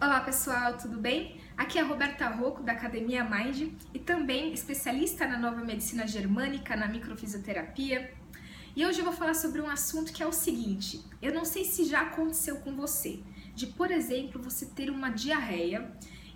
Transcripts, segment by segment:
Olá pessoal, tudo bem? Aqui é a Roberta Rocco da Academia Mind e também especialista na nova medicina germânica, na microfisioterapia. E hoje eu vou falar sobre um assunto que é o seguinte: eu não sei se já aconteceu com você, de por exemplo, você ter uma diarreia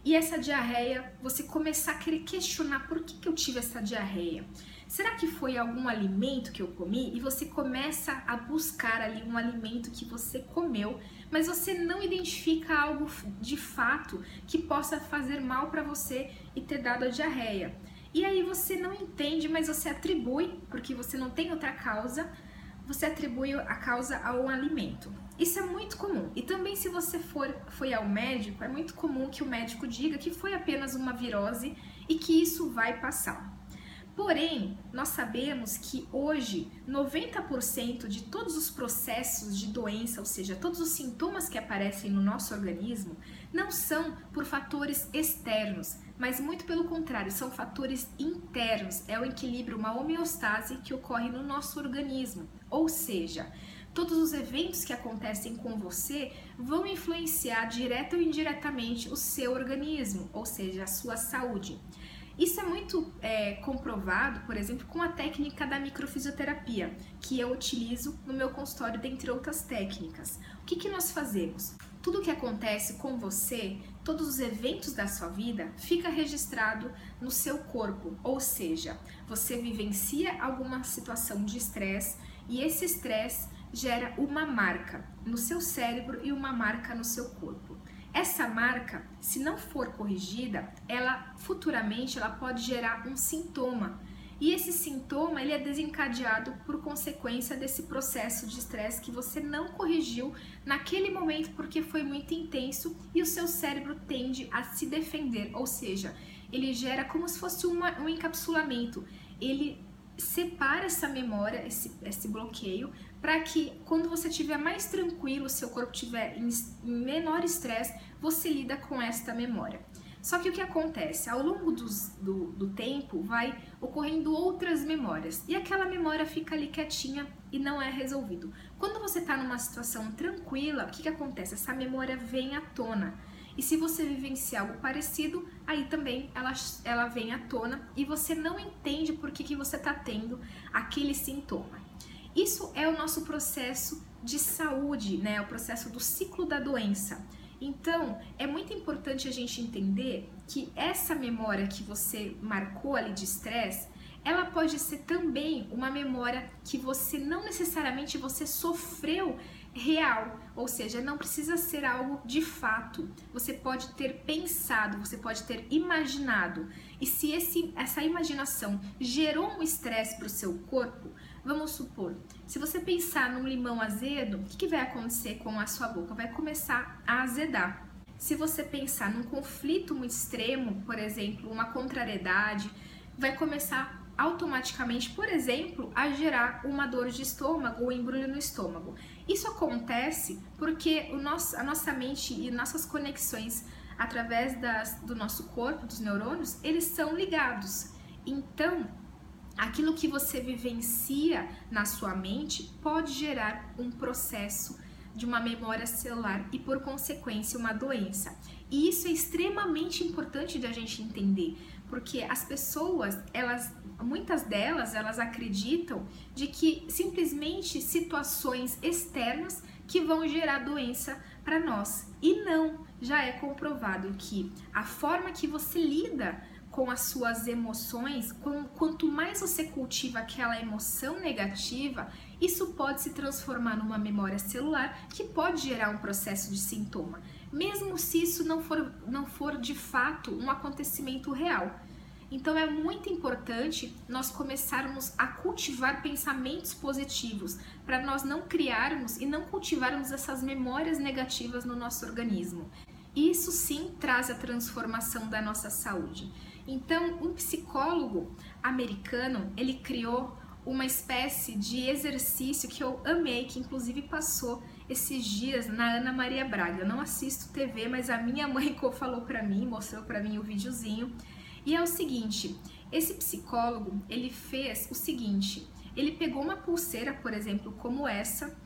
e essa diarreia você começar a querer questionar por que, que eu tive essa diarreia. Será que foi algum alimento que eu comi? E você começa a buscar ali um alimento que você comeu, mas você não identifica algo de fato que possa fazer mal para você e ter dado a diarreia. E aí você não entende, mas você atribui, porque você não tem outra causa, você atribui a causa a um alimento. Isso é muito comum. E também se você for foi ao médico, é muito comum que o médico diga que foi apenas uma virose e que isso vai passar. Porém, nós sabemos que hoje 90% de todos os processos de doença, ou seja, todos os sintomas que aparecem no nosso organismo, não são por fatores externos, mas muito pelo contrário, são fatores internos. É o equilíbrio, uma homeostase que ocorre no nosso organismo. Ou seja, todos os eventos que acontecem com você vão influenciar direta ou indiretamente o seu organismo, ou seja, a sua saúde. Isso é muito é, comprovado, por exemplo, com a técnica da microfisioterapia, que eu utilizo no meu consultório, dentre outras técnicas. O que, que nós fazemos? Tudo que acontece com você, todos os eventos da sua vida, fica registrado no seu corpo, ou seja, você vivencia alguma situação de estresse e esse estresse gera uma marca no seu cérebro e uma marca no seu corpo. Essa marca, se não for corrigida, ela futuramente ela pode gerar um sintoma. E esse sintoma ele é desencadeado por consequência desse processo de estresse que você não corrigiu naquele momento porque foi muito intenso e o seu cérebro tende a se defender, ou seja, ele gera como se fosse uma, um encapsulamento. Ele separa essa memória, esse, esse bloqueio, para que quando você estiver mais tranquilo, seu corpo estiver em, menor estresse, você lida com esta memória. Só que o que acontece? Ao longo dos, do, do tempo vai ocorrendo outras memórias e aquela memória fica ali quietinha e não é resolvido. Quando você está numa situação tranquila, o que, que acontece? Essa memória vem à tona. E se você vivenciar algo parecido, aí também ela, ela vem à tona e você não entende por que, que você está tendo aquele sintoma. Isso é o nosso processo de saúde, né? O processo do ciclo da doença. Então, é muito importante a gente entender que essa memória que você marcou ali de estresse, ela pode ser também uma memória que você não necessariamente você sofreu real, ou seja, não precisa ser algo de fato. Você pode ter pensado, você pode ter imaginado. E se esse, essa imaginação gerou um estresse para o seu corpo, vamos supor, se você pensar num limão azedo, o que, que vai acontecer com a sua boca? Vai começar a azedar. Se você pensar num conflito muito extremo, por exemplo, uma contrariedade, vai começar automaticamente, por exemplo, a gerar uma dor de estômago ou embrulho no estômago. Isso acontece porque o nosso, a nossa mente e nossas conexões através das, do nosso corpo, dos neurônios, eles são ligados. Então, aquilo que você vivencia na sua mente pode gerar um processo de uma memória celular e, por consequência, uma doença. E isso é extremamente importante da gente entender, porque as pessoas, elas, muitas delas, elas acreditam de que simplesmente situações externas que vão gerar doença para nós. E não, já é comprovado que a forma que você lida com as suas emoções, com, quanto mais você cultiva aquela emoção negativa, isso pode se transformar numa memória celular que pode gerar um processo de sintoma, mesmo se isso não for, não for de fato um acontecimento real. Então é muito importante nós começarmos a cultivar pensamentos positivos para nós não criarmos e não cultivarmos essas memórias negativas no nosso organismo. Isso sim traz a transformação da nossa saúde. Então, um psicólogo americano, ele criou uma espécie de exercício que eu amei, que inclusive passou esses dias na Ana Maria Braga. Eu não assisto TV, mas a minha mãe falou para mim, mostrou para mim o videozinho e é o seguinte, esse psicólogo, ele fez o seguinte, ele pegou uma pulseira, por exemplo, como essa,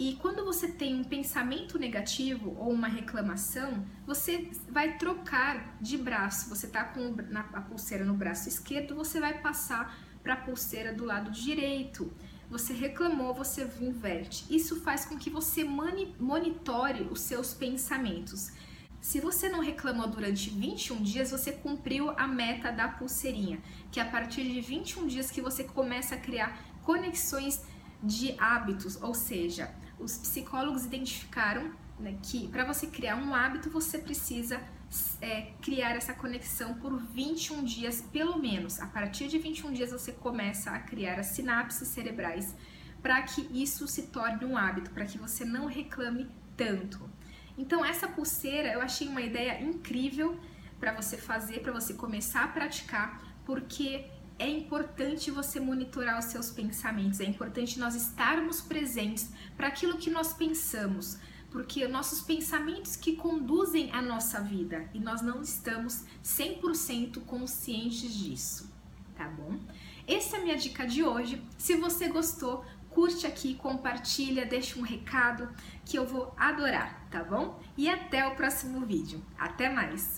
E quando você tem um pensamento negativo ou uma reclamação, você vai trocar de braço. Você tá com a pulseira no braço esquerdo, você vai passar para a pulseira do lado direito. Você reclamou, você inverte. Isso faz com que você monitore os seus pensamentos. Se você não reclamou durante 21 dias, você cumpriu a meta da pulseirinha, que é a partir de 21 dias que você começa a criar conexões de hábitos, ou seja, os psicólogos identificaram né, que para você criar um hábito você precisa é, criar essa conexão por 21 dias pelo menos. A partir de 21 dias você começa a criar as sinapses cerebrais para que isso se torne um hábito, para que você não reclame tanto. Então essa pulseira eu achei uma ideia incrível para você fazer, para você começar a praticar, porque é importante você monitorar os seus pensamentos, é importante nós estarmos presentes para aquilo que nós pensamos, porque nossos pensamentos que conduzem a nossa vida e nós não estamos 100% conscientes disso, tá bom? Essa é a minha dica de hoje. Se você gostou, curte aqui, compartilha, deixa um recado que eu vou adorar, tá bom? E até o próximo vídeo. Até mais!